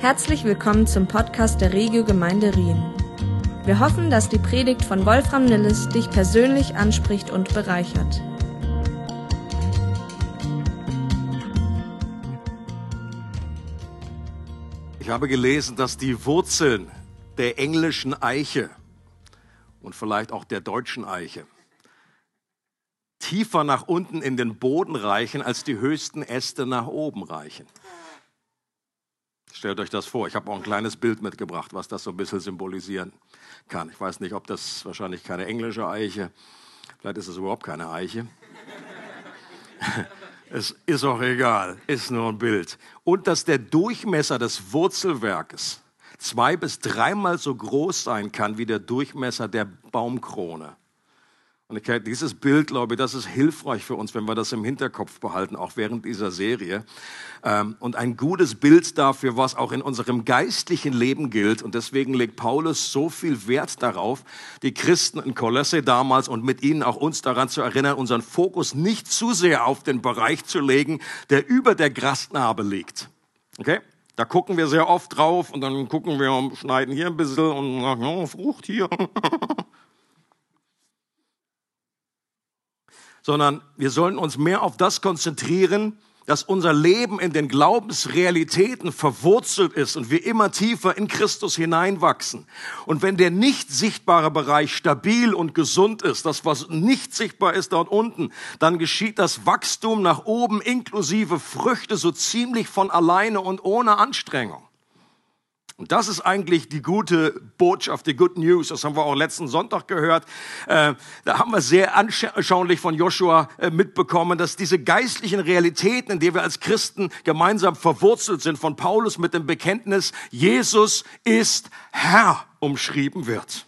Herzlich willkommen zum Podcast der Regio Gemeinde Rien. Wir hoffen, dass die Predigt von Wolfram Nilles dich persönlich anspricht und bereichert. Ich habe gelesen, dass die Wurzeln der englischen Eiche und vielleicht auch der deutschen Eiche tiefer nach unten in den Boden reichen, als die höchsten Äste nach oben reichen. Stellt euch das vor. Ich habe auch ein kleines Bild mitgebracht, was das so ein bisschen symbolisieren kann. Ich weiß nicht, ob das wahrscheinlich keine englische Eiche, vielleicht ist es überhaupt keine Eiche. es ist auch egal, ist nur ein Bild. Und dass der Durchmesser des Wurzelwerkes zwei bis dreimal so groß sein kann wie der Durchmesser der Baumkrone. Und ich, dieses Bild, glaube ich, das ist hilfreich für uns, wenn wir das im Hinterkopf behalten, auch während dieser Serie. Ähm, und ein gutes Bild dafür, was auch in unserem geistlichen Leben gilt. Und deswegen legt Paulus so viel Wert darauf, die Christen in Kolosse damals und mit ihnen auch uns daran zu erinnern, unseren Fokus nicht zu sehr auf den Bereich zu legen, der über der Grasnarbe liegt. Okay? Da gucken wir sehr oft drauf und dann gucken wir, schneiden hier ein bisschen und sagen, oh, Frucht hier. sondern wir sollen uns mehr auf das konzentrieren, dass unser Leben in den Glaubensrealitäten verwurzelt ist und wir immer tiefer in Christus hineinwachsen. Und wenn der nicht sichtbare Bereich stabil und gesund ist, das was nicht sichtbar ist dort unten, dann geschieht das Wachstum nach oben inklusive Früchte so ziemlich von alleine und ohne Anstrengung. Und das ist eigentlich die gute Botschaft, die Good News. Das haben wir auch letzten Sonntag gehört. Äh, da haben wir sehr anschaulich von Joshua äh, mitbekommen, dass diese geistlichen Realitäten, in denen wir als Christen gemeinsam verwurzelt sind, von Paulus mit dem Bekenntnis, Jesus ist Herr, umschrieben wird.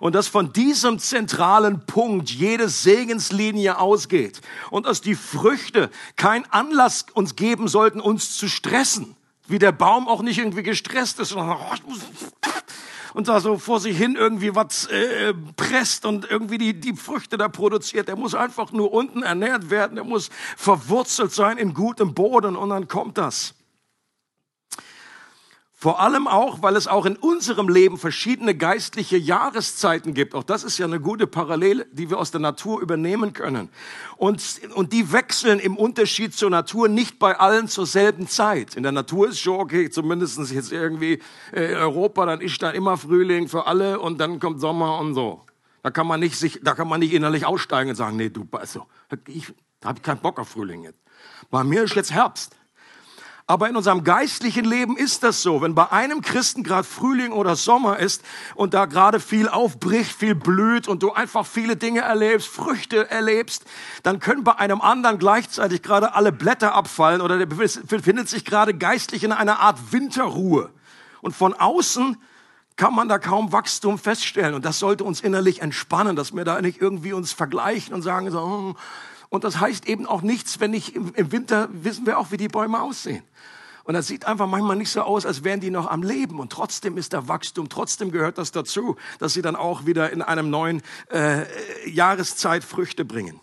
Und dass von diesem zentralen Punkt jede Segenslinie ausgeht und dass die Früchte kein Anlass uns geben sollten, uns zu stressen wie der Baum auch nicht irgendwie gestresst ist und, und da so vor sich hin irgendwie was äh, presst und irgendwie die, die Früchte da produziert. Der muss einfach nur unten ernährt werden, der muss verwurzelt sein in gutem Boden und dann kommt das. Vor allem auch, weil es auch in unserem Leben verschiedene geistliche Jahreszeiten gibt. Auch das ist ja eine gute Parallele, die wir aus der Natur übernehmen können. Und, und die wechseln im Unterschied zur Natur nicht bei allen zur selben Zeit. In der Natur ist schon okay, zumindest jetzt irgendwie äh, Europa, dann ist da immer Frühling für alle und dann kommt Sommer und so. Da kann man nicht sich, da kann man nicht innerlich aussteigen und sagen, nee, du, also, ich, habe keinen Bock auf Frühling jetzt. Bei mir ist jetzt Herbst. Aber in unserem geistlichen Leben ist das so. Wenn bei einem Christen gerade Frühling oder Sommer ist und da gerade viel aufbricht, viel blüht und du einfach viele Dinge erlebst, Früchte erlebst, dann können bei einem anderen gleichzeitig gerade alle Blätter abfallen oder der befindet sich gerade geistlich in einer Art Winterruhe. Und von außen kann man da kaum Wachstum feststellen. Und das sollte uns innerlich entspannen, dass wir da nicht irgendwie uns vergleichen und sagen so, hm. Und das heißt eben auch nichts, wenn ich im Winter wissen wir auch, wie die Bäume aussehen. Und das sieht einfach manchmal nicht so aus, als wären die noch am Leben. Und trotzdem ist da Wachstum, trotzdem gehört das dazu, dass sie dann auch wieder in einem neuen äh, Jahreszeit Früchte bringen.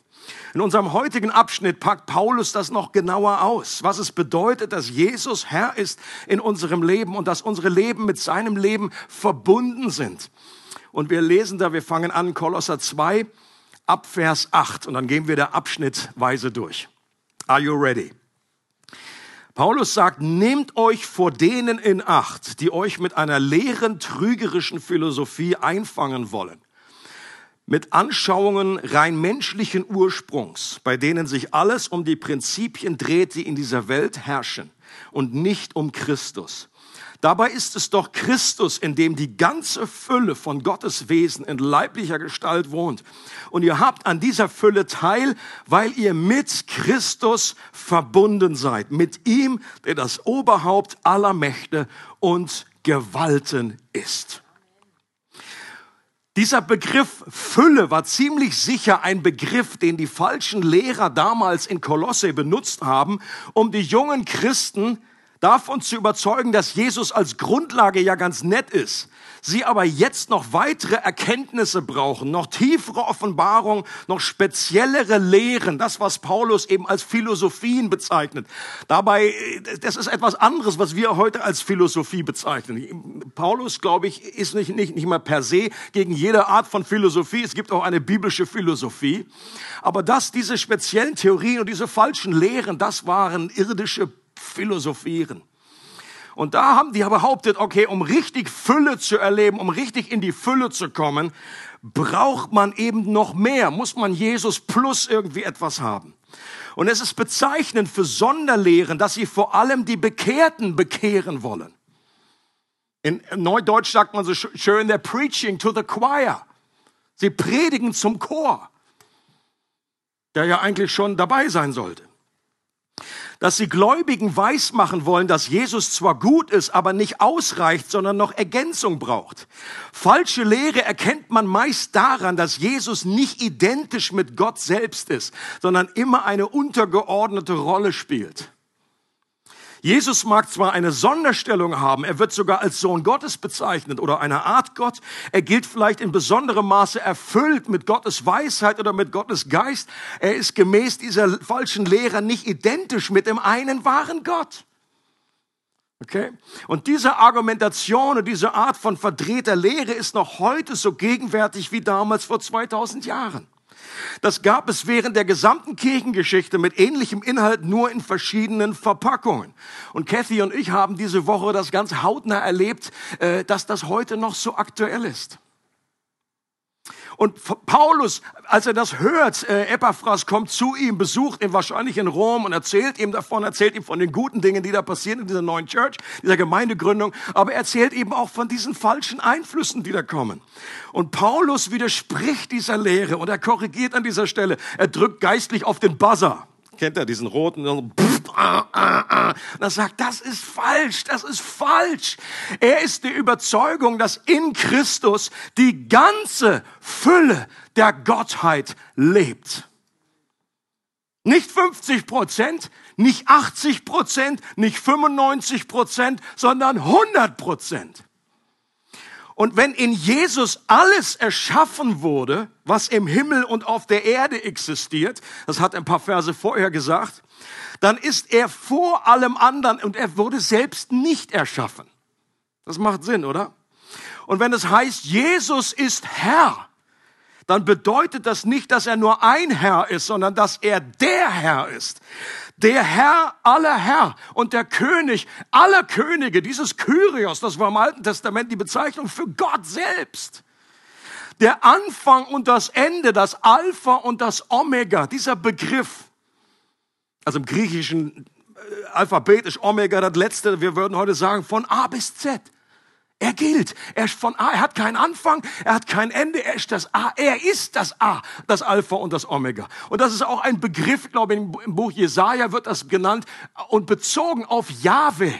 In unserem heutigen Abschnitt packt Paulus das noch genauer aus, was es bedeutet, dass Jesus Herr ist in unserem Leben und dass unsere Leben mit seinem Leben verbunden sind. Und wir lesen da, wir fangen an, Kolosser 2 ab Vers 8 und dann gehen wir da abschnittweise durch. Are you ready? Paulus sagt, nehmt euch vor denen in Acht, die euch mit einer leeren, trügerischen Philosophie einfangen wollen. Mit Anschauungen rein menschlichen Ursprungs, bei denen sich alles um die Prinzipien dreht, die in dieser Welt herrschen und nicht um Christus. Dabei ist es doch Christus, in dem die ganze Fülle von Gottes Wesen in leiblicher Gestalt wohnt. Und ihr habt an dieser Fülle teil, weil ihr mit Christus verbunden seid. Mit ihm, der das Oberhaupt aller Mächte und Gewalten ist. Dieser Begriff Fülle war ziemlich sicher ein Begriff, den die falschen Lehrer damals in Kolosse benutzt haben, um die jungen Christen davon zu überzeugen, dass Jesus als Grundlage ja ganz nett ist, sie aber jetzt noch weitere Erkenntnisse brauchen, noch tiefere Offenbarung, noch speziellere Lehren, das, was Paulus eben als Philosophien bezeichnet. Dabei, das ist etwas anderes, was wir heute als Philosophie bezeichnen. Paulus, glaube ich, ist nicht, nicht, nicht mal per se gegen jede Art von Philosophie. Es gibt auch eine biblische Philosophie. Aber das, diese speziellen Theorien und diese falschen Lehren, das waren irdische Philosophieren. Und da haben die behauptet, okay, um richtig Fülle zu erleben, um richtig in die Fülle zu kommen, braucht man eben noch mehr, muss man Jesus plus irgendwie etwas haben. Und es ist bezeichnend für Sonderlehren, dass sie vor allem die Bekehrten bekehren wollen. In Neudeutsch sagt man so schön, they're preaching to the choir. Sie predigen zum Chor, der ja eigentlich schon dabei sein sollte dass sie Gläubigen weismachen wollen, dass Jesus zwar gut ist, aber nicht ausreicht, sondern noch Ergänzung braucht. Falsche Lehre erkennt man meist daran, dass Jesus nicht identisch mit Gott selbst ist, sondern immer eine untergeordnete Rolle spielt. Jesus mag zwar eine Sonderstellung haben, er wird sogar als Sohn Gottes bezeichnet oder eine Art Gott. Er gilt vielleicht in besonderem Maße erfüllt mit Gottes Weisheit oder mit Gottes Geist. Er ist gemäß dieser falschen Lehre nicht identisch mit dem einen wahren Gott. Okay? Und diese Argumentation und diese Art von verdrehter Lehre ist noch heute so gegenwärtig wie damals vor 2000 Jahren. Das gab es während der gesamten Kirchengeschichte mit ähnlichem Inhalt nur in verschiedenen Verpackungen. Und Kathy und ich haben diese Woche das ganz hautnah erlebt, äh, dass das heute noch so aktuell ist. Und Paulus, als er das hört, äh, Epaphras kommt zu ihm, besucht ihn wahrscheinlich in Rom und erzählt ihm davon, erzählt ihm von den guten Dingen, die da passieren in dieser neuen Church, dieser Gemeindegründung, aber er erzählt eben auch von diesen falschen Einflüssen, die da kommen. Und Paulus widerspricht dieser Lehre und er korrigiert an dieser Stelle. Er drückt geistlich auf den Buzzer. Kennt er diesen roten? Und ah, ah, ah. er sagt, das ist falsch, das ist falsch. Er ist die Überzeugung, dass in Christus die ganze Fülle der Gottheit lebt. Nicht 50 Prozent, nicht 80 Prozent, nicht 95 Prozent, sondern 100 Prozent. Und wenn in Jesus alles erschaffen wurde, was im Himmel und auf der Erde existiert, das hat ein paar Verse vorher gesagt, dann ist er vor allem anderen und er wurde selbst nicht erschaffen. Das macht Sinn, oder? Und wenn es heißt, Jesus ist Herr, dann bedeutet das nicht, dass er nur ein Herr ist, sondern dass er der Herr ist der Herr aller Herr und der König aller Könige, dieses Kyrios, das war im Alten Testament die Bezeichnung für Gott selbst. Der Anfang und das Ende, das Alpha und das Omega, dieser Begriff, also im griechischen äh, alphabetisch Omega, das letzte, wir würden heute sagen, von A bis Z. Er gilt. Er, ist von A, er hat keinen Anfang, er hat kein Ende, er ist das A. Er ist das A, das Alpha und das Omega. Und das ist auch ein Begriff, glaube ich, im Buch Jesaja wird das genannt und bezogen auf Jahwe,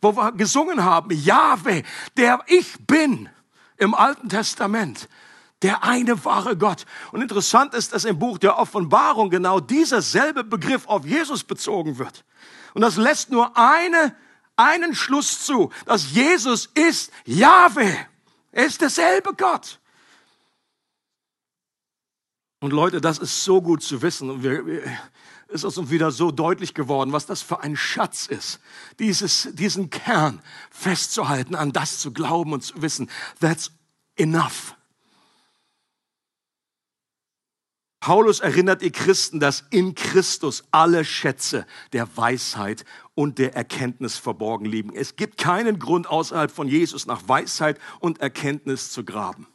wo wir gesungen haben, Jahwe, der ich bin im Alten Testament. Der eine wahre Gott. Und interessant ist, dass im Buch der Offenbarung genau dieser selbe Begriff auf Jesus bezogen wird. Und das lässt nur eine einen Schluss zu, dass Jesus ist Jahwe. Er ist derselbe Gott. Und Leute, das ist so gut zu wissen. Und wir, wir, es ist uns wieder so deutlich geworden, was das für ein Schatz ist, dieses, diesen Kern festzuhalten, an das zu glauben und zu wissen, that's enough. Paulus erinnert die Christen, dass in Christus alle Schätze der Weisheit und der Erkenntnis verborgen liegen. Es gibt keinen Grund außerhalb von Jesus nach Weisheit und Erkenntnis zu graben.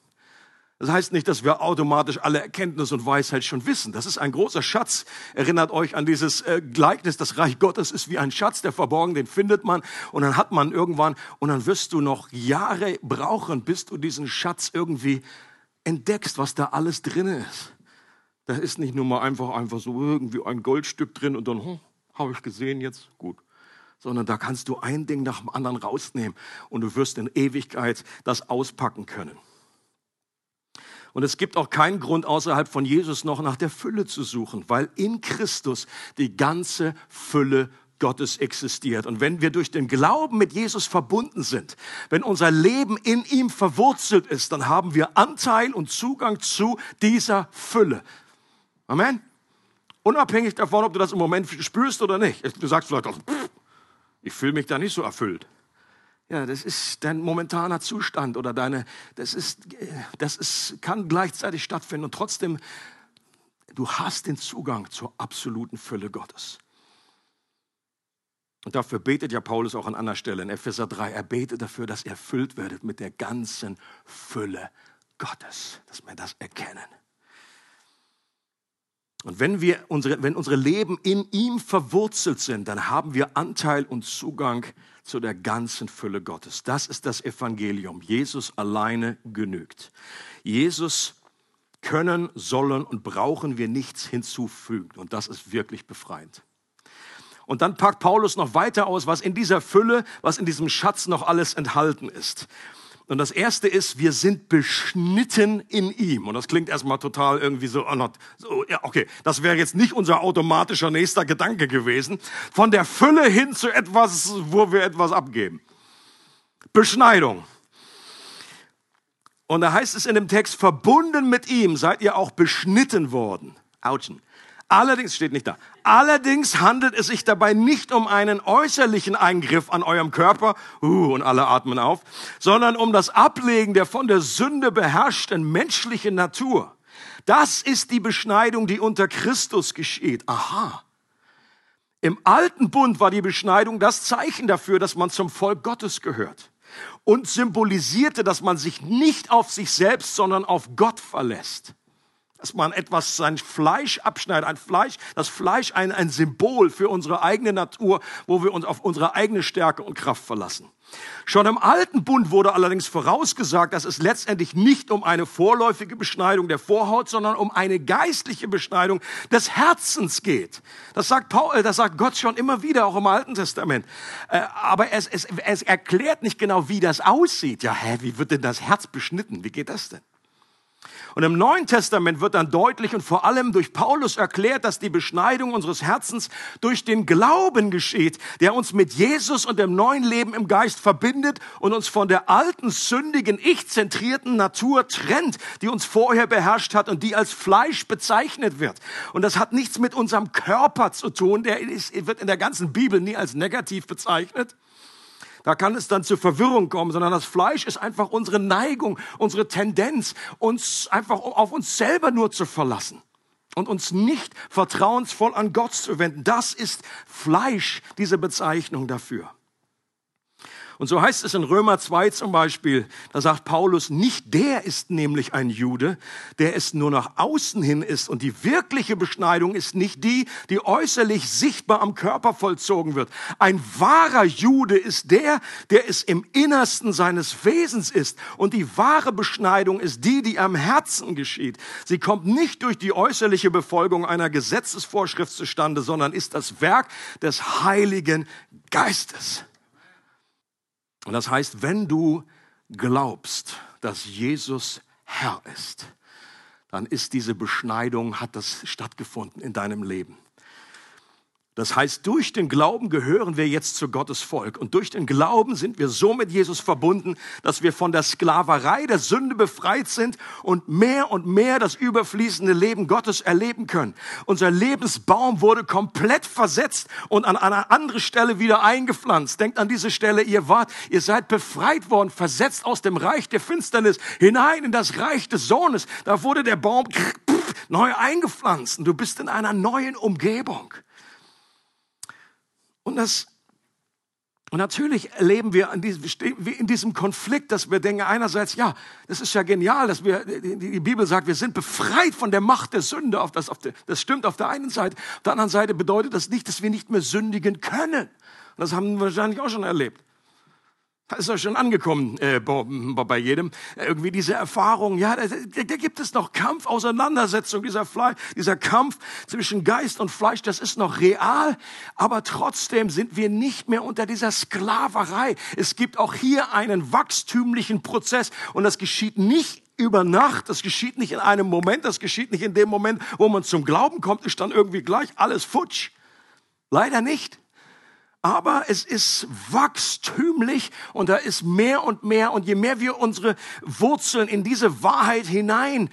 Das heißt nicht, dass wir automatisch alle Erkenntnis und Weisheit schon wissen. Das ist ein großer Schatz. Erinnert euch an dieses äh, Gleichnis, das Reich Gottes ist wie ein Schatz, der verborgen, den findet man und dann hat man irgendwann und dann wirst du noch Jahre brauchen, bis du diesen Schatz irgendwie entdeckst, was da alles drin ist. Da ist nicht nur mal einfach, einfach so irgendwie ein Goldstück drin und dann, oh, habe ich gesehen jetzt, gut sondern da kannst du ein Ding nach dem anderen rausnehmen und du wirst in Ewigkeit das auspacken können. Und es gibt auch keinen Grund außerhalb von Jesus noch nach der Fülle zu suchen, weil in Christus die ganze Fülle Gottes existiert. Und wenn wir durch den Glauben mit Jesus verbunden sind, wenn unser Leben in ihm verwurzelt ist, dann haben wir Anteil und Zugang zu dieser Fülle. Amen. Unabhängig davon, ob du das im Moment spürst oder nicht. Du sagst vielleicht auch, ich fühle mich da nicht so erfüllt. Ja, das ist dein momentaner Zustand oder deine, das ist, das ist, kann gleichzeitig stattfinden und trotzdem, du hast den Zugang zur absoluten Fülle Gottes. Und dafür betet ja Paulus auch an anderer Stelle in Epheser 3. Er betet dafür, dass ihr erfüllt werdet mit der ganzen Fülle Gottes, dass wir das erkennen. Und wenn wir unsere, wenn unsere Leben in ihm verwurzelt sind, dann haben wir Anteil und Zugang zu der ganzen Fülle Gottes. Das ist das Evangelium. Jesus alleine genügt. Jesus können, sollen und brauchen wir nichts hinzufügen. Und das ist wirklich befreiend. Und dann packt Paulus noch weiter aus, was in dieser Fülle, was in diesem Schatz noch alles enthalten ist. Und das erste ist, wir sind beschnitten in ihm. Und das klingt erstmal total irgendwie so, oh not, so, ja, okay, das wäre jetzt nicht unser automatischer nächster Gedanke gewesen. Von der Fülle hin zu etwas, wo wir etwas abgeben. Beschneidung. Und da heißt es in dem Text, verbunden mit ihm seid ihr auch beschnitten worden. Autschen. Allerdings steht nicht da. Allerdings handelt es sich dabei nicht um einen äußerlichen Eingriff an eurem Körper, uh, und alle atmen auf, sondern um das Ablegen der von der Sünde beherrschten menschlichen Natur. Das ist die Beschneidung, die unter Christus geschieht. Aha. Im alten Bund war die Beschneidung das Zeichen dafür, dass man zum Volk Gottes gehört und symbolisierte, dass man sich nicht auf sich selbst, sondern auf Gott verlässt dass man etwas, sein Fleisch abschneidet, ein Fleisch, das Fleisch ein, ein Symbol für unsere eigene Natur, wo wir uns auf unsere eigene Stärke und Kraft verlassen. Schon im alten Bund wurde allerdings vorausgesagt, dass es letztendlich nicht um eine vorläufige Beschneidung der Vorhaut, sondern um eine geistliche Beschneidung des Herzens geht. Das sagt, Paul, äh, das sagt Gott schon immer wieder, auch im Alten Testament. Äh, aber es, es, es erklärt nicht genau, wie das aussieht. Ja, hä, wie wird denn das Herz beschnitten? Wie geht das denn? Und im Neuen Testament wird dann deutlich und vor allem durch Paulus erklärt, dass die Beschneidung unseres Herzens durch den Glauben geschieht, der uns mit Jesus und dem neuen Leben im Geist verbindet und uns von der alten, sündigen, ich-zentrierten Natur trennt, die uns vorher beherrscht hat und die als Fleisch bezeichnet wird. Und das hat nichts mit unserem Körper zu tun, der ist, wird in der ganzen Bibel nie als negativ bezeichnet. Da kann es dann zur Verwirrung kommen, sondern das Fleisch ist einfach unsere Neigung, unsere Tendenz, uns einfach auf uns selber nur zu verlassen und uns nicht vertrauensvoll an Gott zu wenden. Das ist Fleisch, diese Bezeichnung dafür. Und so heißt es in Römer 2 zum Beispiel, da sagt Paulus, nicht der ist nämlich ein Jude, der es nur nach außen hin ist. Und die wirkliche Beschneidung ist nicht die, die äußerlich sichtbar am Körper vollzogen wird. Ein wahrer Jude ist der, der es im Innersten seines Wesens ist. Und die wahre Beschneidung ist die, die am Herzen geschieht. Sie kommt nicht durch die äußerliche Befolgung einer Gesetzesvorschrift zustande, sondern ist das Werk des Heiligen Geistes. Und das heißt, wenn du glaubst, dass Jesus Herr ist, dann ist diese Beschneidung, hat das stattgefunden in deinem Leben. Das heißt, durch den Glauben gehören wir jetzt zu Gottes Volk. Und durch den Glauben sind wir so mit Jesus verbunden, dass wir von der Sklaverei der Sünde befreit sind und mehr und mehr das überfließende Leben Gottes erleben können. Unser Lebensbaum wurde komplett versetzt und an einer anderen Stelle wieder eingepflanzt. Denkt an diese Stelle, ihr wart, ihr seid befreit worden, versetzt aus dem Reich der Finsternis hinein in das Reich des Sohnes. Da wurde der Baum neu eingepflanzt und du bist in einer neuen Umgebung. Und das und natürlich erleben wir in diesem, Konflikt, dass wir denken, einerseits, ja, das ist ja genial, dass wir, die Bibel sagt, wir sind befreit von der Macht der Sünde. Auf das, auf der, das stimmt auf der einen Seite. Auf der anderen Seite bedeutet das nicht, dass wir nicht mehr sündigen können. Das haben wir wahrscheinlich auch schon erlebt. Ist doch schon angekommen äh, bei jedem. Irgendwie diese Erfahrung, ja, da, da gibt es noch Kampf, Auseinandersetzung, dieser, Fleisch, dieser Kampf zwischen Geist und Fleisch, das ist noch real, aber trotzdem sind wir nicht mehr unter dieser Sklaverei. Es gibt auch hier einen wachstümlichen Prozess und das geschieht nicht über Nacht, das geschieht nicht in einem Moment, das geschieht nicht in dem Moment, wo man zum Glauben kommt, ist dann irgendwie gleich alles futsch. Leider nicht aber es ist wachstümlich und da ist mehr und mehr und je mehr wir unsere Wurzeln in diese Wahrheit hinein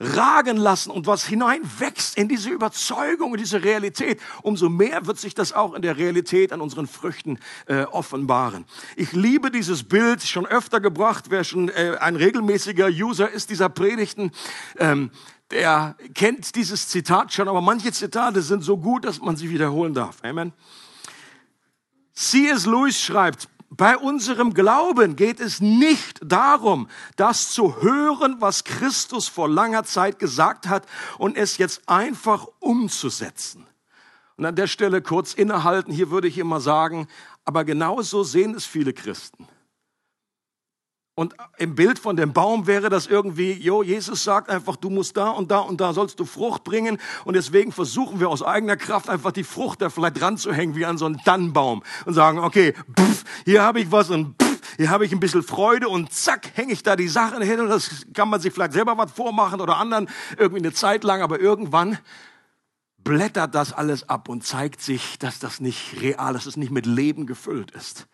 ragen lassen und was hineinwächst in diese Überzeugung, in diese Realität, umso mehr wird sich das auch in der Realität an unseren Früchten äh, offenbaren. Ich liebe dieses Bild, schon öfter gebracht, wer schon äh, ein regelmäßiger User ist dieser Predigten, ähm, der kennt dieses Zitat schon, aber manche Zitate sind so gut, dass man sie wiederholen darf. Amen. C.S. Lewis schreibt, bei unserem Glauben geht es nicht darum, das zu hören, was Christus vor langer Zeit gesagt hat und es jetzt einfach umzusetzen. Und an der Stelle kurz innehalten, hier würde ich immer sagen, aber genauso sehen es viele Christen. Und im Bild von dem Baum wäre das irgendwie, jo, Jesus sagt einfach, du musst da und da und da sollst du Frucht bringen. Und deswegen versuchen wir aus eigener Kraft einfach die Frucht da vielleicht dran zu hängen wie an so einen Tannenbaum und sagen, okay, pff, hier habe ich was und pff, hier habe ich ein bisschen Freude und zack, hänge ich da die Sachen hin und das kann man sich vielleicht selber was vormachen oder anderen irgendwie eine Zeit lang, aber irgendwann blättert das alles ab und zeigt sich, dass das nicht real, dass es nicht mit Leben gefüllt ist.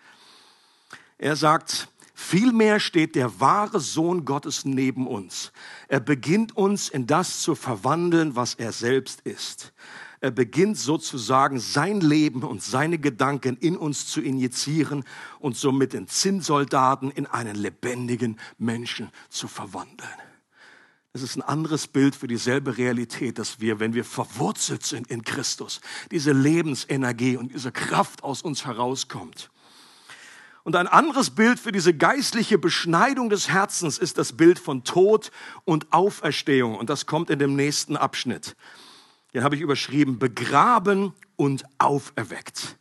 Er sagt, Vielmehr steht der wahre Sohn Gottes neben uns. Er beginnt uns in das zu verwandeln, was er selbst ist. Er beginnt sozusagen sein Leben und seine Gedanken in uns zu injizieren und somit den Zinnsoldaten in einen lebendigen Menschen zu verwandeln. Das ist ein anderes Bild für dieselbe Realität, dass wir, wenn wir verwurzelt sind in Christus, diese Lebensenergie und diese Kraft aus uns herauskommt. Und ein anderes Bild für diese geistliche Beschneidung des Herzens ist das Bild von Tod und Auferstehung. Und das kommt in dem nächsten Abschnitt. Den habe ich überschrieben, begraben und auferweckt.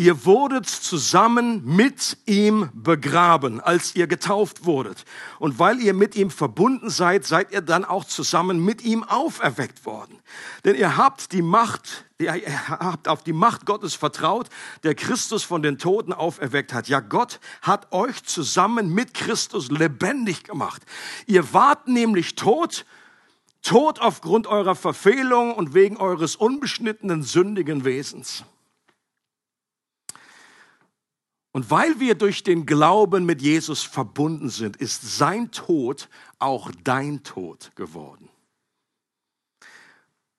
Ihr wurdet zusammen mit ihm begraben, als ihr getauft wurdet. Und weil ihr mit ihm verbunden seid, seid ihr dann auch zusammen mit ihm auferweckt worden. Denn ihr habt die Macht, ihr habt auf die Macht Gottes vertraut, der Christus von den Toten auferweckt hat. Ja, Gott hat euch zusammen mit Christus lebendig gemacht. Ihr wart nämlich tot, tot aufgrund eurer Verfehlung und wegen eures unbeschnittenen, sündigen Wesens. Und weil wir durch den Glauben mit Jesus verbunden sind, ist sein Tod auch dein Tod geworden.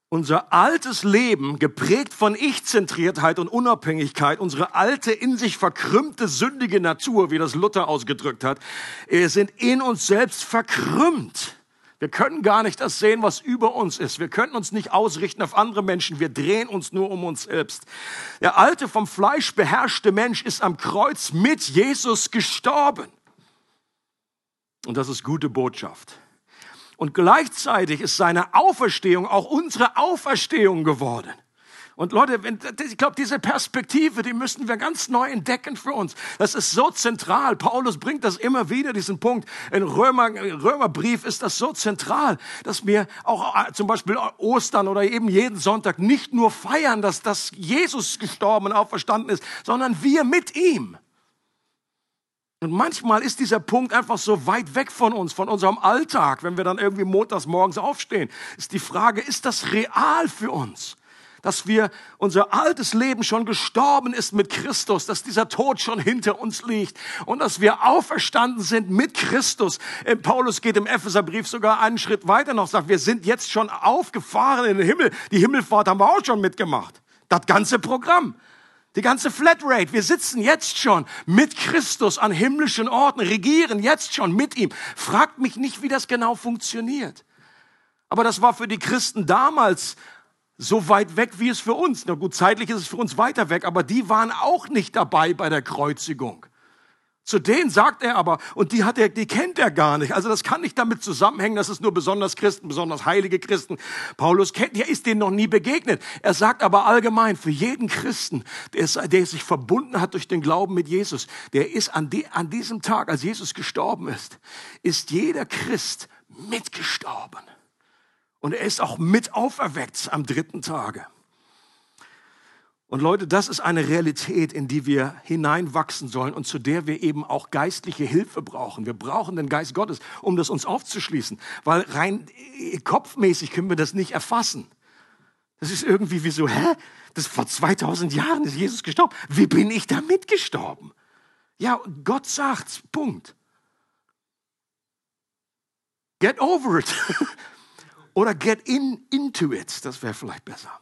Unser altes Leben, geprägt von Ich-Zentriertheit und Unabhängigkeit, unsere alte, in sich verkrümmte, sündige Natur, wie das Luther ausgedrückt hat, sind in uns selbst verkrümmt. Wir können gar nicht das sehen, was über uns ist. Wir können uns nicht ausrichten auf andere Menschen. Wir drehen uns nur um uns selbst. Der alte, vom Fleisch beherrschte Mensch ist am Kreuz mit Jesus gestorben. Und das ist gute Botschaft. Und gleichzeitig ist seine Auferstehung auch unsere Auferstehung geworden. Und Leute, wenn, ich glaube, diese Perspektive, die müssen wir ganz neu entdecken für uns. Das ist so zentral. Paulus bringt das immer wieder, diesen Punkt. In Römer, Römerbrief ist das so zentral, dass wir auch äh, zum Beispiel Ostern oder eben jeden Sonntag nicht nur feiern, dass, dass Jesus gestorben und auferstanden ist, sondern wir mit ihm. Und manchmal ist dieser Punkt einfach so weit weg von uns, von unserem Alltag, wenn wir dann irgendwie montags morgens aufstehen. Ist die Frage, ist das real für uns? Dass wir unser altes Leben schon gestorben ist mit Christus, dass dieser Tod schon hinter uns liegt und dass wir auferstanden sind mit Christus. Paulus geht im Epheserbrief sogar einen Schritt weiter noch, sagt, wir sind jetzt schon aufgefahren in den Himmel. Die Himmelfahrt haben wir auch schon mitgemacht. Das ganze Programm. Die ganze Flatrate. Wir sitzen jetzt schon mit Christus an himmlischen Orten, regieren jetzt schon mit ihm. Fragt mich nicht, wie das genau funktioniert. Aber das war für die Christen damals so weit weg, wie es für uns. Na gut, zeitlich ist es für uns weiter weg, aber die waren auch nicht dabei bei der Kreuzigung. Zu denen sagt er aber, und die hat er, die kennt er gar nicht. Also das kann nicht damit zusammenhängen, dass es nur besonders Christen, besonders heilige Christen. Paulus kennt, der ist denen noch nie begegnet. Er sagt aber allgemein, für jeden Christen, der, ist, der sich verbunden hat durch den Glauben mit Jesus, der ist an, die, an diesem Tag, als Jesus gestorben ist, ist jeder Christ mitgestorben. Und er ist auch mit auferweckt am dritten Tage. Und Leute, das ist eine Realität, in die wir hineinwachsen sollen und zu der wir eben auch geistliche Hilfe brauchen. Wir brauchen den Geist Gottes, um das uns aufzuschließen, weil rein äh, kopfmäßig können wir das nicht erfassen. Das ist irgendwie wie so, hä? Das vor 2000 Jahren ist Jesus gestorben. Wie bin ich da mitgestorben? Ja, Gott sagt's. Punkt. Get over it. Oder get in, into it. Das wäre vielleicht besser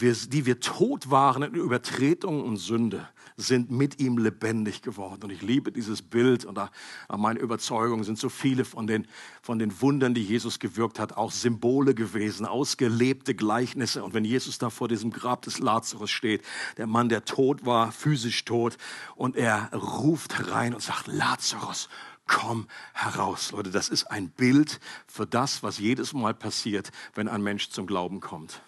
wir, die wir tot waren in Übertretung und Sünde, sind mit ihm lebendig geworden. Und ich liebe dieses Bild und da, meine Überzeugung sind so viele von den, von den Wundern, die Jesus gewirkt hat, auch Symbole gewesen, ausgelebte Gleichnisse. Und wenn Jesus da vor diesem Grab des Lazarus steht, der Mann, der tot war, physisch tot, und er ruft herein und sagt, Lazarus, komm heraus. Leute, das ist ein Bild für das, was jedes Mal passiert, wenn ein Mensch zum Glauben kommt.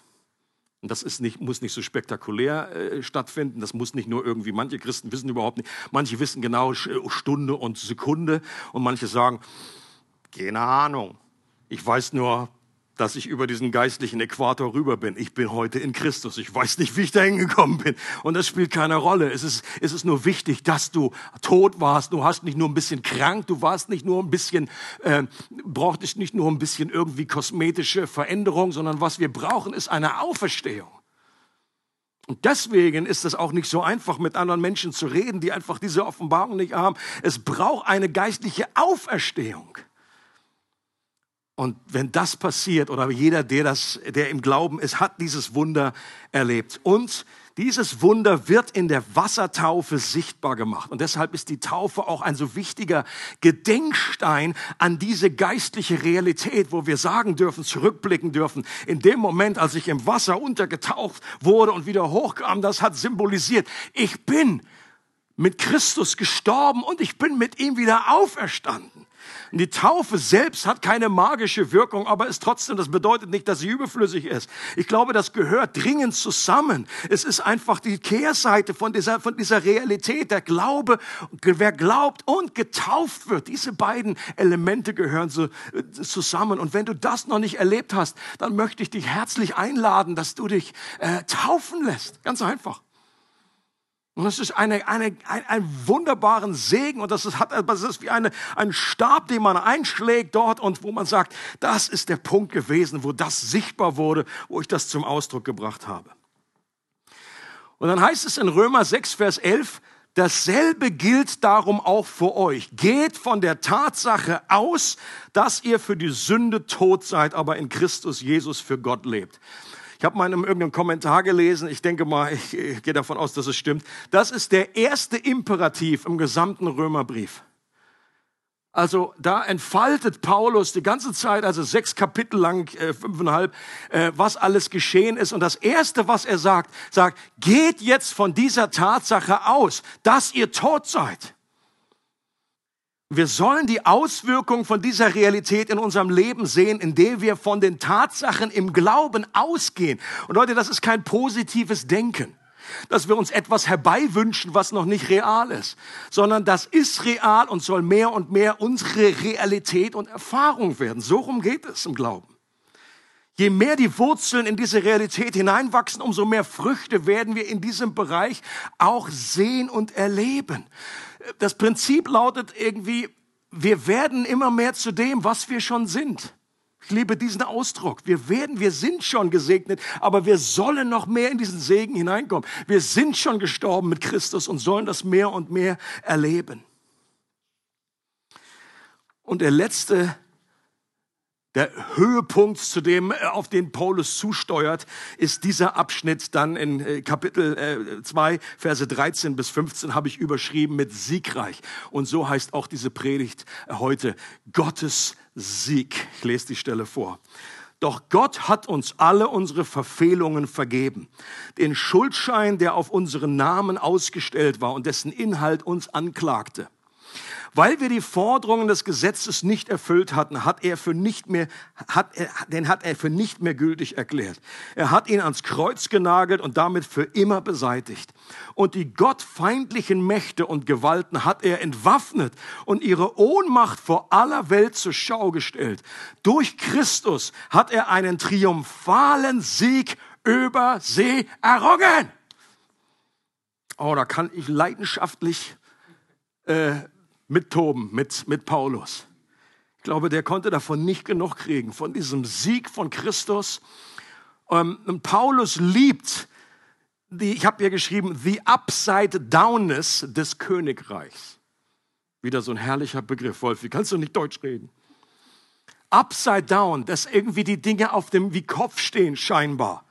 Und das ist nicht, muss nicht so spektakulär äh, stattfinden. Das muss nicht nur irgendwie, manche Christen wissen überhaupt nicht, manche wissen genau Stunde und Sekunde und manche sagen, keine Ahnung. Ich weiß nur, dass ich über diesen geistlichen Äquator rüber bin. Ich bin heute in Christus. Ich weiß nicht, wie ich da hingekommen bin. Und das spielt keine Rolle. Es ist, es ist nur wichtig, dass du tot warst. Du hast nicht nur ein bisschen krank. Du warst nicht nur ein bisschen, äh, brauchtest nicht nur ein bisschen irgendwie kosmetische Veränderung, sondern was wir brauchen, ist eine Auferstehung. Und deswegen ist es auch nicht so einfach, mit anderen Menschen zu reden, die einfach diese Offenbarung nicht haben. Es braucht eine geistliche Auferstehung. Und wenn das passiert, oder jeder, der, das, der im Glauben ist, hat dieses Wunder erlebt. Und dieses Wunder wird in der Wassertaufe sichtbar gemacht. Und deshalb ist die Taufe auch ein so wichtiger Gedenkstein an diese geistliche Realität, wo wir sagen dürfen, zurückblicken dürfen. In dem Moment, als ich im Wasser untergetaucht wurde und wieder hochkam, das hat symbolisiert, ich bin mit Christus gestorben und ich bin mit ihm wieder auferstanden. Die Taufe selbst hat keine magische Wirkung, aber ist trotzdem, das bedeutet nicht, dass sie überflüssig ist. Ich glaube, das gehört dringend zusammen. Es ist einfach die Kehrseite von dieser, von dieser Realität. Der Glaube, wer glaubt und getauft wird, diese beiden Elemente gehören so, äh, zusammen. Und wenn du das noch nicht erlebt hast, dann möchte ich dich herzlich einladen, dass du dich äh, taufen lässt. Ganz einfach. Und das ist eine, eine, ein, ein wunderbaren Segen und das ist, hat, das ist wie eine, ein Stab, den man einschlägt dort und wo man sagt, das ist der Punkt gewesen, wo das sichtbar wurde, wo ich das zum Ausdruck gebracht habe. Und dann heißt es in Römer 6, Vers 11, dasselbe gilt darum auch für euch. Geht von der Tatsache aus, dass ihr für die Sünde tot seid, aber in Christus Jesus für Gott lebt. Ich habe mal in irgendeinem Kommentar gelesen, ich denke mal, ich, ich gehe davon aus, dass es stimmt. Das ist der erste Imperativ im gesamten Römerbrief. Also da entfaltet Paulus die ganze Zeit, also sechs Kapitel lang, äh, fünfeinhalb, äh, was alles geschehen ist. Und das Erste, was er sagt, sagt, geht jetzt von dieser Tatsache aus, dass ihr tot seid. Wir sollen die Auswirkungen von dieser Realität in unserem Leben sehen, indem wir von den Tatsachen im Glauben ausgehen. Und Leute, das ist kein positives Denken, dass wir uns etwas herbeiwünschen, was noch nicht real ist, sondern das ist real und soll mehr und mehr unsere Realität und Erfahrung werden. So rum geht es im Glauben. Je mehr die Wurzeln in diese Realität hineinwachsen, umso mehr Früchte werden wir in diesem Bereich auch sehen und erleben das Prinzip lautet irgendwie, wir werden immer mehr zu dem, was wir schon sind. Ich liebe diesen Ausdruck. Wir werden, wir sind schon gesegnet, aber wir sollen noch mehr in diesen Segen hineinkommen. Wir sind schon gestorben mit Christus und sollen das mehr und mehr erleben. Und der letzte der Höhepunkt, zu dem, äh, auf den Paulus zusteuert, ist dieser Abschnitt dann in äh, Kapitel 2, äh, Verse 13 bis 15 habe ich überschrieben mit siegreich. Und so heißt auch diese Predigt heute Gottes Sieg. Ich lese die Stelle vor. Doch Gott hat uns alle unsere Verfehlungen vergeben. Den Schuldschein, der auf unseren Namen ausgestellt war und dessen Inhalt uns anklagte. Weil wir die Forderungen des Gesetzes nicht erfüllt hatten, hat er für nicht mehr, hat er, den hat er für nicht mehr gültig erklärt. Er hat ihn ans Kreuz genagelt und damit für immer beseitigt. Und die gottfeindlichen Mächte und Gewalten hat er entwaffnet und ihre Ohnmacht vor aller Welt zur Schau gestellt. Durch Christus hat er einen triumphalen Sieg über sie errungen. Oh, da kann ich leidenschaftlich äh, mit Toben, mit, mit Paulus. Ich glaube, der konnte davon nicht genug kriegen, von diesem Sieg von Christus, Ähm, und Paulus liebt, die, ich habe hier geschrieben, the upside downness des Königreichs. Wieder so ein herrlicher Begriff, Wolfi. Kannst du nicht Deutsch reden? Upside down, dass irgendwie die Dinge auf dem wie Kopf stehen scheinbar.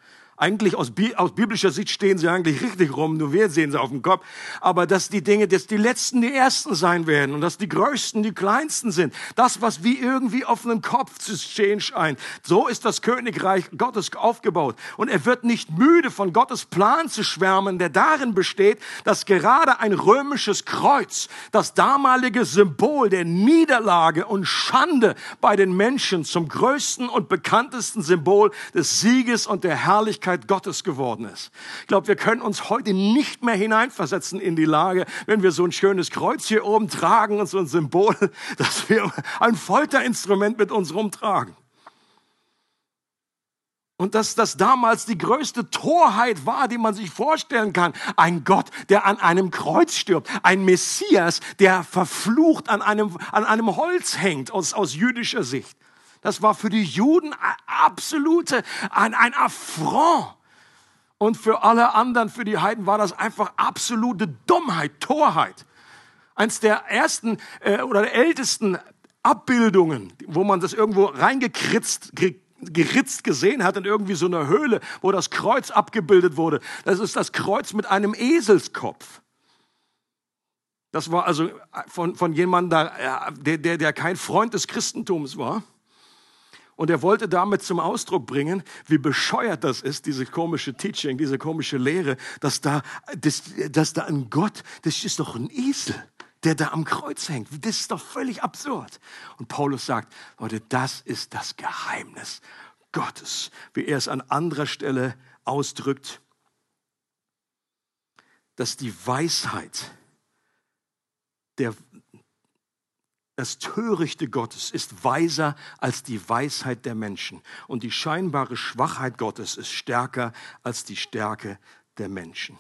Eigentlich aus, aus, biblischer Sicht stehen sie eigentlich richtig rum, nur wir sehen sie auf dem Kopf. Aber dass die Dinge, dass die Letzten die Ersten sein werden und dass die Größten die Kleinsten sind. Das, was wie irgendwie auf einem Kopf zu stehen scheint. So ist das Königreich Gottes aufgebaut. Und er wird nicht müde, von Gottes Plan zu schwärmen, der darin besteht, dass gerade ein römisches Kreuz, das damalige Symbol der Niederlage und Schande bei den Menschen zum größten und bekanntesten Symbol des Sieges und der Herrlichkeit Herrlichkeit Gottes geworden ist. Ich glaube, wir können uns heute nicht mehr hineinversetzen in die Lage, wenn wir so ein schönes Kreuz hier oben tragen und so ein Symbol, dass wir ein Folterinstrument mit uns rumtragen. Und dass das damals die größte Torheit war, die man sich vorstellen kann. Ein Gott, der an einem Kreuz stirbt. Ein Messias, der verflucht an einem, an einem Holz hängt, aus, aus jüdischer Sicht. Das war für die Juden absolute, ein, ein Affront. Und für alle anderen, für die Heiden war das einfach absolute Dummheit, Torheit. Eins der ersten äh, oder der ältesten Abbildungen, wo man das irgendwo reingekritzt, geritzt gesehen hat in irgendwie so einer Höhle, wo das Kreuz abgebildet wurde. Das ist das Kreuz mit einem Eselskopf. Das war also von, von jemandem, der, der, der kein Freund des Christentums war. Und er wollte damit zum Ausdruck bringen, wie bescheuert das ist, diese komische Teaching, diese komische Lehre, dass da, dass, dass da ein Gott, das ist doch ein Esel, der da am Kreuz hängt. Das ist doch völlig absurd. Und Paulus sagt, Leute, das ist das Geheimnis Gottes, wie er es an anderer Stelle ausdrückt, dass die Weisheit der, das Törichte Gottes ist weiser als die Weisheit der Menschen und die scheinbare Schwachheit Gottes ist stärker als die Stärke der Menschen.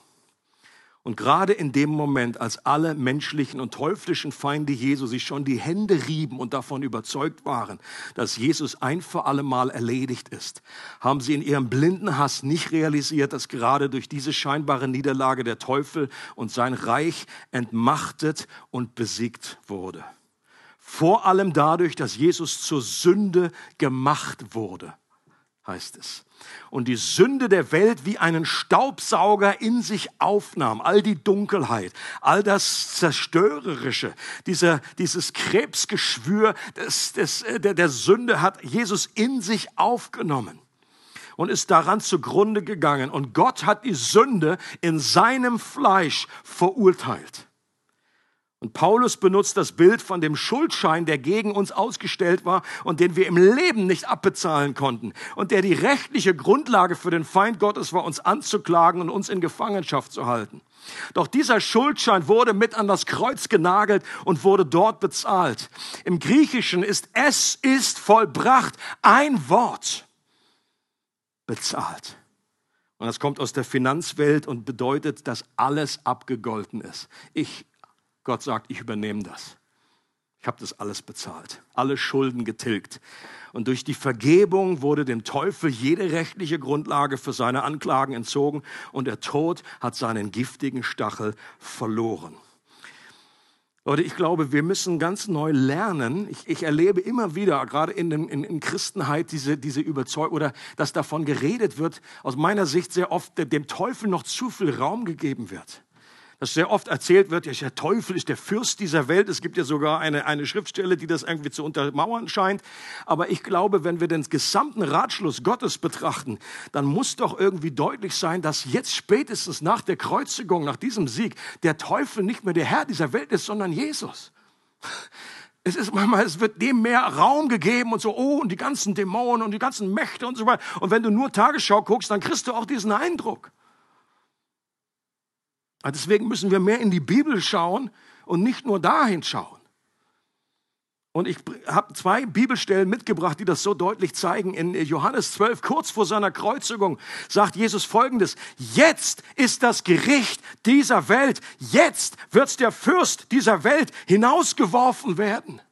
Und gerade in dem Moment, als alle menschlichen und teuflischen Feinde Jesu sich schon die Hände rieben und davon überzeugt waren, dass Jesus ein für alle Mal erledigt ist, haben sie in ihrem blinden Hass nicht realisiert, dass gerade durch diese scheinbare Niederlage der Teufel und sein Reich entmachtet und besiegt wurde. Vor allem dadurch, dass Jesus zur Sünde gemacht wurde, heißt es. Und die Sünde der Welt wie einen Staubsauger in sich aufnahm. All die Dunkelheit, all das Zerstörerische, dieser, dieses Krebsgeschwür des, des, der, der Sünde hat Jesus in sich aufgenommen und ist daran zugrunde gegangen. Und Gott hat die Sünde in seinem Fleisch verurteilt. Und Paulus benutzt das Bild von dem Schuldschein, der gegen uns ausgestellt war und den wir im Leben nicht abbezahlen konnten und der die rechtliche Grundlage für den Feind Gottes war, uns anzuklagen und uns in Gefangenschaft zu halten. Doch dieser Schuldschein wurde mit an das Kreuz genagelt und wurde dort bezahlt. Im Griechischen ist es ist vollbracht ein Wort bezahlt. Und das kommt aus der Finanzwelt und bedeutet, dass alles abgegolten ist. Ich Gott sagt, ich übernehme das. Ich habe das alles bezahlt, alle Schulden getilgt. Und durch die Vergebung wurde dem Teufel jede rechtliche Grundlage für seine Anklagen entzogen und der Tod hat seinen giftigen Stachel verloren. Leute, ich glaube, wir müssen ganz neu lernen. Ich, ich erlebe immer wieder, gerade in, den, in, in Christenheit, diese, diese Überzeugung oder dass davon geredet wird, aus meiner Sicht sehr oft dem Teufel noch zu viel Raum gegeben wird dass sehr oft erzählt wird, der Teufel ist der Fürst dieser Welt. Es gibt ja sogar eine, eine Schriftstelle, die das irgendwie zu untermauern scheint. Aber ich glaube, wenn wir den gesamten Ratschluss Gottes betrachten, dann muss doch irgendwie deutlich sein, dass jetzt spätestens nach der Kreuzigung, nach diesem Sieg, der Teufel nicht mehr der Herr dieser Welt ist, sondern Jesus. Es ist manchmal, es wird dem mehr Raum gegeben und so, oh, und die ganzen Dämonen und die ganzen Mächte und so weiter. Und wenn du nur Tagesschau guckst, dann kriegst du auch diesen Eindruck. Deswegen müssen wir mehr in die Bibel schauen und nicht nur dahin schauen. Und ich habe zwei Bibelstellen mitgebracht, die das so deutlich zeigen. In Johannes 12, kurz vor seiner Kreuzigung, sagt Jesus Folgendes. Jetzt ist das Gericht dieser Welt. Jetzt wird der Fürst dieser Welt hinausgeworfen werden.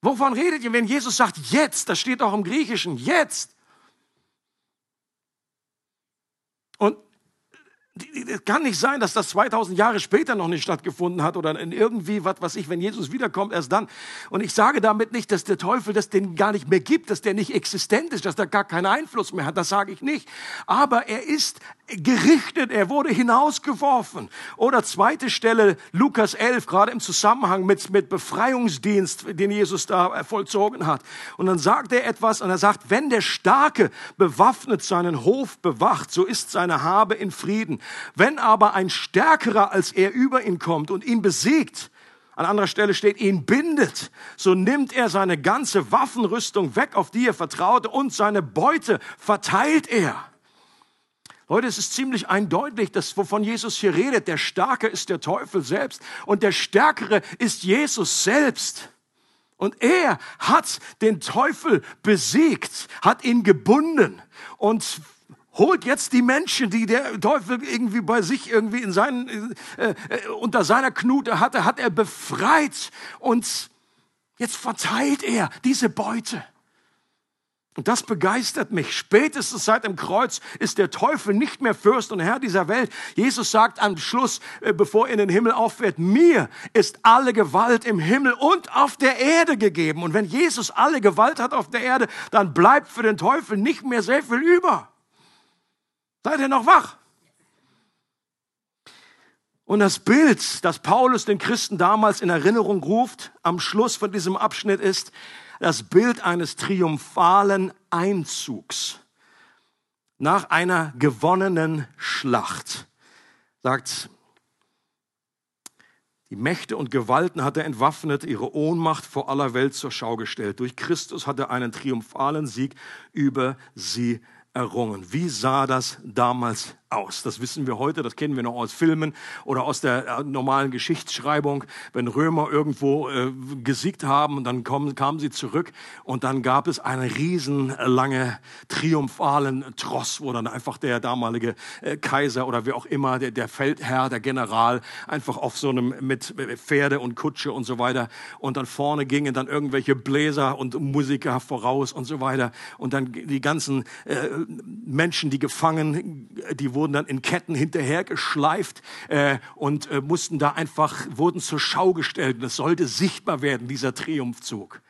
Wovon redet ihr, wenn Jesus sagt jetzt? Das steht auch im Griechischen. Jetzt. Und es kann nicht sein, dass das 2000 Jahre später noch nicht stattgefunden hat oder in irgendwie, was weiß ich, wenn Jesus wiederkommt, erst dann. Und ich sage damit nicht, dass der Teufel das den gar nicht mehr gibt, dass der nicht existent ist, dass der gar keinen Einfluss mehr hat. Das sage ich nicht. Aber er ist gerichtet, er wurde hinausgeworfen. Oder zweite Stelle, Lukas 11, gerade im Zusammenhang mit, mit Befreiungsdienst, den Jesus da vollzogen hat. Und dann sagt er etwas und er sagt, wenn der Starke bewaffnet seinen Hof bewacht, so ist seine Habe in Frieden. Wenn aber ein Stärkerer als er über ihn kommt und ihn besiegt, an anderer Stelle steht, ihn bindet, so nimmt er seine ganze Waffenrüstung weg, auf die er vertraute, und seine Beute verteilt er. Leute, es ist ziemlich eindeutig, dass wovon Jesus hier redet, der Starke ist der Teufel selbst und der Stärkere ist Jesus selbst. Und er hat den Teufel besiegt, hat ihn gebunden und holt jetzt die Menschen, die der Teufel irgendwie bei sich irgendwie in seinen, äh, äh, unter seiner Knute hatte, hat er befreit und jetzt verteilt er diese Beute. Und das begeistert mich. Spätestens seit dem Kreuz ist der Teufel nicht mehr Fürst und Herr dieser Welt. Jesus sagt am Schluss, äh, bevor er in den Himmel auffährt, mir ist alle Gewalt im Himmel und auf der Erde gegeben. Und wenn Jesus alle Gewalt hat auf der Erde, dann bleibt für den Teufel nicht mehr sehr viel über. Seid ihr noch wach? Und das Bild, das Paulus den Christen damals in Erinnerung ruft, am Schluss von diesem Abschnitt ist, das Bild eines triumphalen Einzugs nach einer gewonnenen Schlacht. Sagt, die Mächte und Gewalten hat er entwaffnet, ihre Ohnmacht vor aller Welt zur Schau gestellt. Durch Christus hat er einen triumphalen Sieg über sie errungen. Wie sah das damals aus. Das wissen wir heute, das kennen wir noch aus Filmen oder aus der äh, normalen Geschichtsschreibung. Wenn Römer irgendwo äh, gesiegt haben dann kommen, kamen sie zurück und dann gab es einen riesenlange triumphalen Tross, wo dann einfach der damalige äh, Kaiser oder wer auch immer, der, der Feldherr, der General, einfach auf so einem mit Pferde und Kutsche und so weiter und dann vorne gingen dann irgendwelche Bläser und Musiker voraus und so weiter und dann die ganzen äh, Menschen, die gefangen, die wurden wurden dann in Ketten hinterhergeschleift äh, und äh, mussten da einfach, wurden zur Schau gestellt. Es sollte sichtbar werden, dieser Triumphzug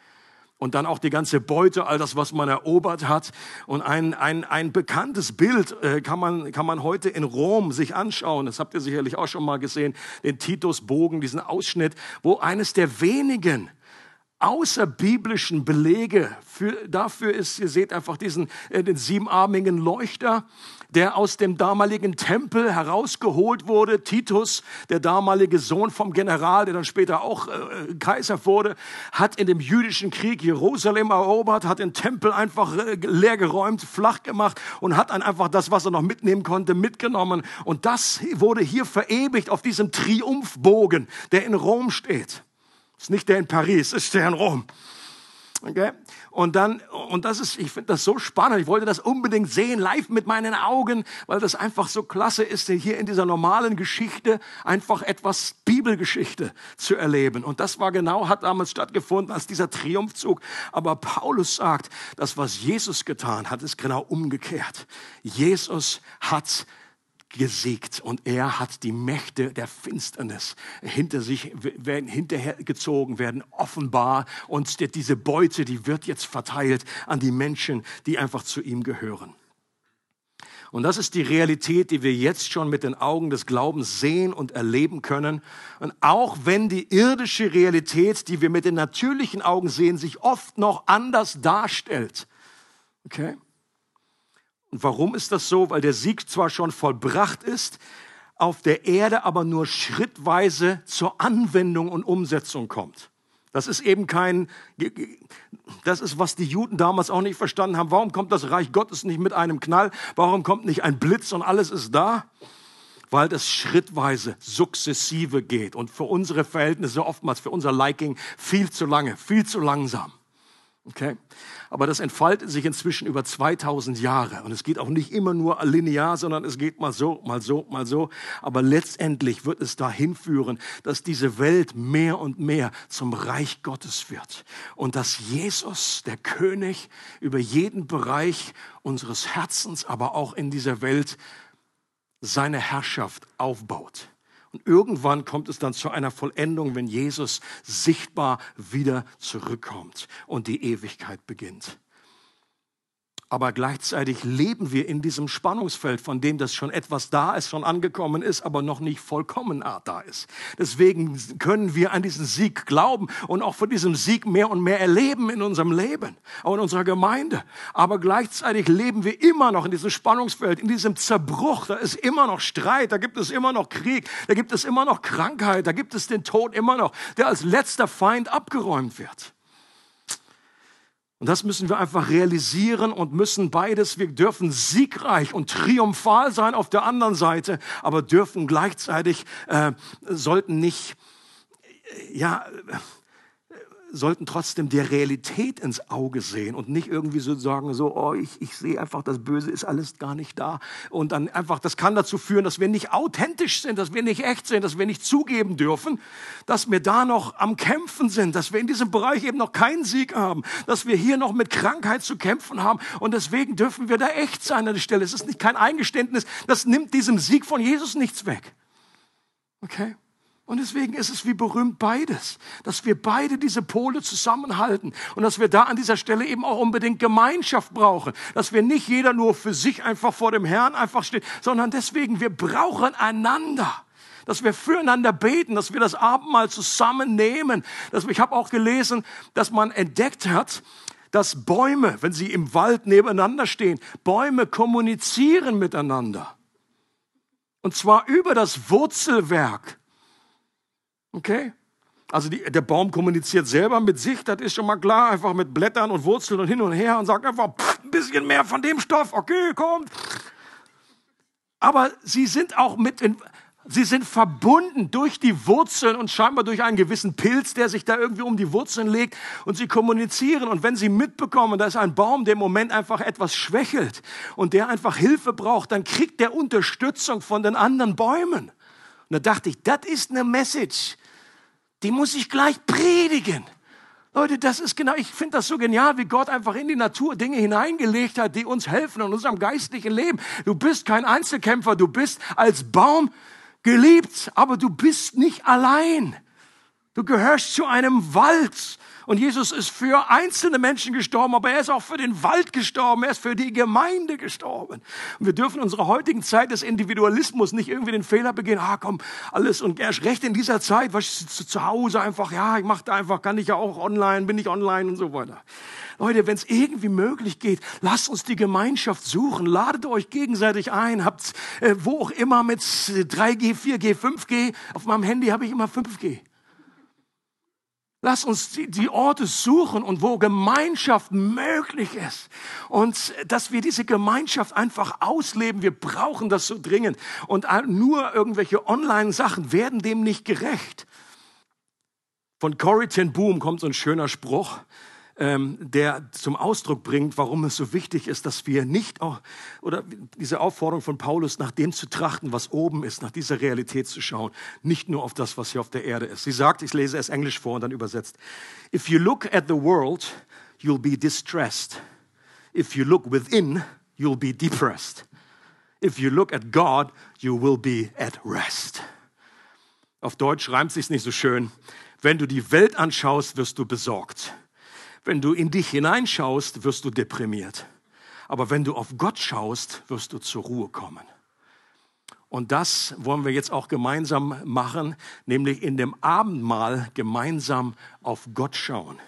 und dann auch die ganze Beute, all das, was man erobert hat. Und ein, ein, ein bekanntes Bild äh, kann, man, kann man heute in Rom sich anschauen. Das habt ihr sicherlich auch schon mal gesehen, den Titusbogen, diesen Ausschnitt, wo eines der wenigen außerbiblischen Belege für, dafür ist, ihr seht einfach diesen, äh, den siebenarmigen Leuchter, der aus dem damaligen Tempel herausgeholt wurde. Titus, der damalige Sohn vom General, der dann später auch äh, Kaiser wurde, hat in dem jüdischen Krieg Jerusalem erobert, hat den Tempel einfach äh, leergeräumt, flach gemacht und hat dann einfach das, was er noch mitnehmen konnte, mitgenommen. Und das wurde hier verewigt auf diesem Triumphbogen, der in Rom steht. Ist nicht der in Paris, ist der in Rom. Okay? Und dann, und das ist, ich finde das so spannend. Ich wollte das unbedingt sehen, live mit meinen Augen, weil das einfach so klasse ist, hier in dieser normalen Geschichte einfach etwas Bibelgeschichte zu erleben. Und das war genau, hat damals stattgefunden als dieser Triumphzug. Aber Paulus sagt, das, was Jesus getan hat, ist genau umgekehrt. Jesus hat gesiegt und er hat die Mächte der Finsternis hinter sich werden hinterhergezogen werden offenbar und diese Beute die wird jetzt verteilt an die Menschen die einfach zu ihm gehören und das ist die Realität, die wir jetzt schon mit den Augen des Glaubens sehen und erleben können. Und auch wenn die irdische Realität, die wir mit den natürlichen Augen sehen, sich oft noch anders darstellt. Okay? Und warum ist das so? Weil der Sieg zwar schon vollbracht ist, auf der Erde aber nur schrittweise zur Anwendung und Umsetzung kommt. Das ist eben kein, das ist, was die Juden damals auch nicht verstanden haben. Warum kommt das Reich Gottes nicht mit einem Knall? Warum kommt nicht ein Blitz und alles ist da? Weil das schrittweise, sukzessive geht und für unsere Verhältnisse oftmals, für unser Liking viel zu lange, viel zu langsam. Okay? Aber das entfaltet sich inzwischen über 2000 Jahre. Und es geht auch nicht immer nur linear, sondern es geht mal so, mal so, mal so. Aber letztendlich wird es dahin führen, dass diese Welt mehr und mehr zum Reich Gottes wird. Und dass Jesus, der König, über jeden Bereich unseres Herzens, aber auch in dieser Welt seine Herrschaft aufbaut. Und irgendwann kommt es dann zu einer Vollendung, wenn Jesus sichtbar wieder zurückkommt und die Ewigkeit beginnt aber gleichzeitig leben wir in diesem Spannungsfeld, von dem das schon etwas da ist, schon angekommen ist, aber noch nicht vollkommen da ist. Deswegen können wir an diesen Sieg glauben und auch von diesem Sieg mehr und mehr erleben in unserem Leben, auch in unserer Gemeinde. Aber gleichzeitig leben wir immer noch in diesem Spannungsfeld, in diesem Zerbruch. Da ist immer noch Streit, da gibt es immer noch Krieg, da gibt es immer noch Krankheit, da gibt es den Tod immer noch, der als letzter Feind abgeräumt wird. Und das müssen wir einfach realisieren und müssen beides, wir dürfen siegreich und triumphal sein auf der anderen Seite, aber dürfen gleichzeitig, äh, sollten nicht, ja, sollten trotzdem der Realität ins Auge sehen und nicht irgendwie so sagen, so, oh, ich, ich sehe einfach, das Böse ist alles gar nicht da. Und dann einfach, das kann dazu führen, dass wir nicht authentisch sind, dass wir nicht echt sind, dass wir nicht zugeben dürfen, dass wir da noch am Kämpfen sind, dass wir in diesem Bereich eben noch keinen Sieg haben, dass wir hier noch mit Krankheit zu kämpfen haben. Und deswegen dürfen wir da echt sein an der Stelle. Es ist nicht kein Eingeständnis, das nimmt diesem Sieg von Jesus nichts weg. Okay? Und deswegen ist es wie berühmt beides, dass wir beide diese Pole zusammenhalten und dass wir da an dieser Stelle eben auch unbedingt Gemeinschaft brauchen, dass wir nicht jeder nur für sich einfach vor dem Herrn einfach steht, sondern deswegen wir brauchen einander dass wir füreinander beten, dass wir das Abendmahl zusammennehmen. Dass, ich habe auch gelesen, dass man entdeckt hat, dass Bäume, wenn sie im Wald nebeneinander stehen, Bäume kommunizieren miteinander. Und zwar über das Wurzelwerk. Okay? Also die, der Baum kommuniziert selber mit sich, das ist schon mal klar, einfach mit Blättern und Wurzeln und hin und her und sagt einfach pff, ein bisschen mehr von dem Stoff, okay, kommt. Aber sie sind auch mit, in, sie sind verbunden durch die Wurzeln und scheinbar durch einen gewissen Pilz, der sich da irgendwie um die Wurzeln legt und sie kommunizieren. Und wenn sie mitbekommen, da ist ein Baum, der im Moment einfach etwas schwächelt und der einfach Hilfe braucht, dann kriegt der Unterstützung von den anderen Bäumen. Und da dachte ich, das ist eine Message die muss ich gleich predigen. Leute, das ist genau, ich finde das so genial, wie Gott einfach in die Natur Dinge hineingelegt hat, die uns helfen in unserem geistlichen Leben. Du bist kein Einzelkämpfer, du bist als Baum geliebt, aber du bist nicht allein. Du gehörst zu einem Wald und Jesus ist für einzelne Menschen gestorben, aber er ist auch für den Wald gestorben, er ist für die Gemeinde gestorben. Und wir dürfen unserer heutigen Zeit des Individualismus nicht irgendwie den Fehler begehen, ah komm, alles und erst recht in dieser Zeit, was zu, zu Hause einfach, ja, ich mache da einfach, kann ich ja auch online, bin ich online und so weiter. Leute, wenn es irgendwie möglich geht, lasst uns die Gemeinschaft suchen. Ladet euch gegenseitig ein. Habt äh, wo auch immer mit 3G, 4G, 5G. Auf meinem Handy habe ich immer 5G. Lass uns die, die, Orte suchen und wo Gemeinschaft möglich ist. Und dass wir diese Gemeinschaft einfach ausleben. Wir brauchen das so dringend. Und nur irgendwelche Online-Sachen werden dem nicht gerecht. Von Corrie ten Boom kommt so ein schöner Spruch ähm, der zum Ausdruck bringt, warum es so wichtig ist, dass wir nicht auch, oder diese Aufforderung von Paulus, nach dem zu trachten, was oben ist, nach dieser Realität zu schauen, nicht nur auf das, was hier auf der Erde ist. Sie sagt, ich lese es Englisch vor und dann übersetzt, if you look at the world, you'll be distressed. If you look within, you'll be depressed. If you look at God, you will be at rest. Auf Deutsch reimt sich nicht so schön. Wenn du die Welt anschaust, wirst du besorgt. Wenn du in dich hineinschaust, wirst du deprimiert. Aber wenn du auf Gott schaust, wirst du zur Ruhe kommen. Und das wollen wir jetzt auch gemeinsam machen, nämlich in dem Abendmahl gemeinsam auf Gott schauen.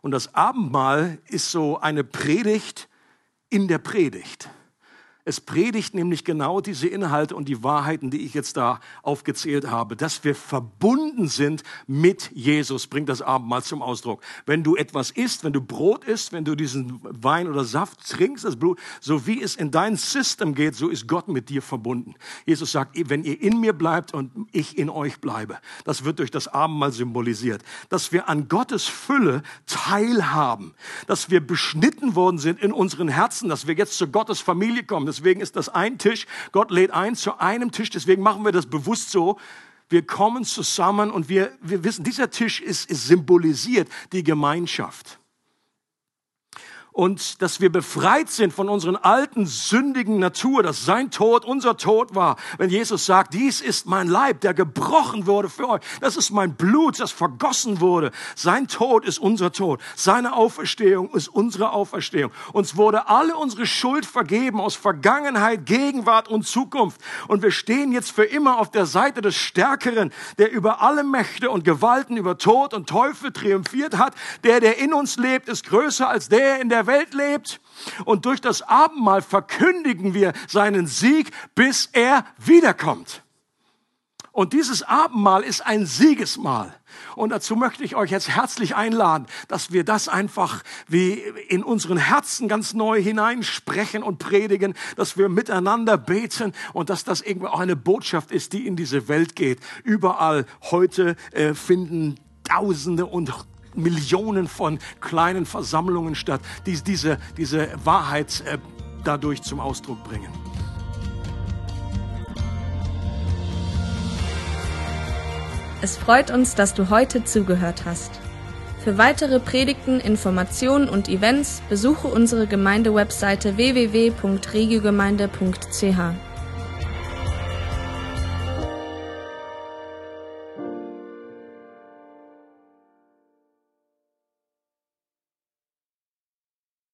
Und das Abendmahl ist so eine Predigt in der Predigt. Es predigt nämlich genau diese Inhalte und die Wahrheiten, die ich jetzt da aufgezählt habe, dass wir verbunden sind mit Jesus, bringt das Abendmahl zum Ausdruck. Wenn du etwas isst, wenn du Brot isst, wenn du diesen Wein oder Saft trinkst, das Blut, so wie es in dein System geht, so ist Gott mit dir verbunden. Jesus sagt, wenn ihr in mir bleibt und ich in euch bleibe, das wird durch das Abendmahl symbolisiert, dass wir an Gottes Fülle teilhaben, dass wir beschnitten worden sind in unseren Herzen, dass wir jetzt zu Gottes Familie kommen, Deswegen ist das ein Tisch. Gott lädt ein zu einem Tisch. Deswegen machen wir das bewusst so. Wir kommen zusammen und wir, wir wissen, dieser Tisch ist, ist symbolisiert die Gemeinschaft. Und dass wir befreit sind von unseren alten sündigen Natur, dass sein Tod unser Tod war. Wenn Jesus sagt, dies ist mein Leib, der gebrochen wurde für euch, das ist mein Blut, das vergossen wurde. Sein Tod ist unser Tod, seine Auferstehung ist unsere Auferstehung. Uns wurde alle unsere Schuld vergeben aus Vergangenheit, Gegenwart und Zukunft. Und wir stehen jetzt für immer auf der Seite des Stärkeren, der über alle Mächte und Gewalten, über Tod und Teufel triumphiert hat. Der, der in uns lebt, ist größer als der in Welt lebt. Und durch das Abendmahl verkündigen wir seinen Sieg, bis er wiederkommt. Und dieses Abendmahl ist ein Siegesmahl. Und dazu möchte ich euch jetzt herzlich einladen, dass wir das einfach wie in unseren Herzen ganz neu hineinsprechen und predigen, dass wir miteinander beten und dass das irgendwie auch eine Botschaft ist, die in diese Welt geht. Überall heute äh, finden Tausende und Millionen von kleinen Versammlungen statt, die diese, diese Wahrheit äh, dadurch zum Ausdruck bringen. Es freut uns, dass du heute zugehört hast. Für weitere Predigten, Informationen und Events besuche unsere Gemeindewebseite www.regiogemeinde.ch.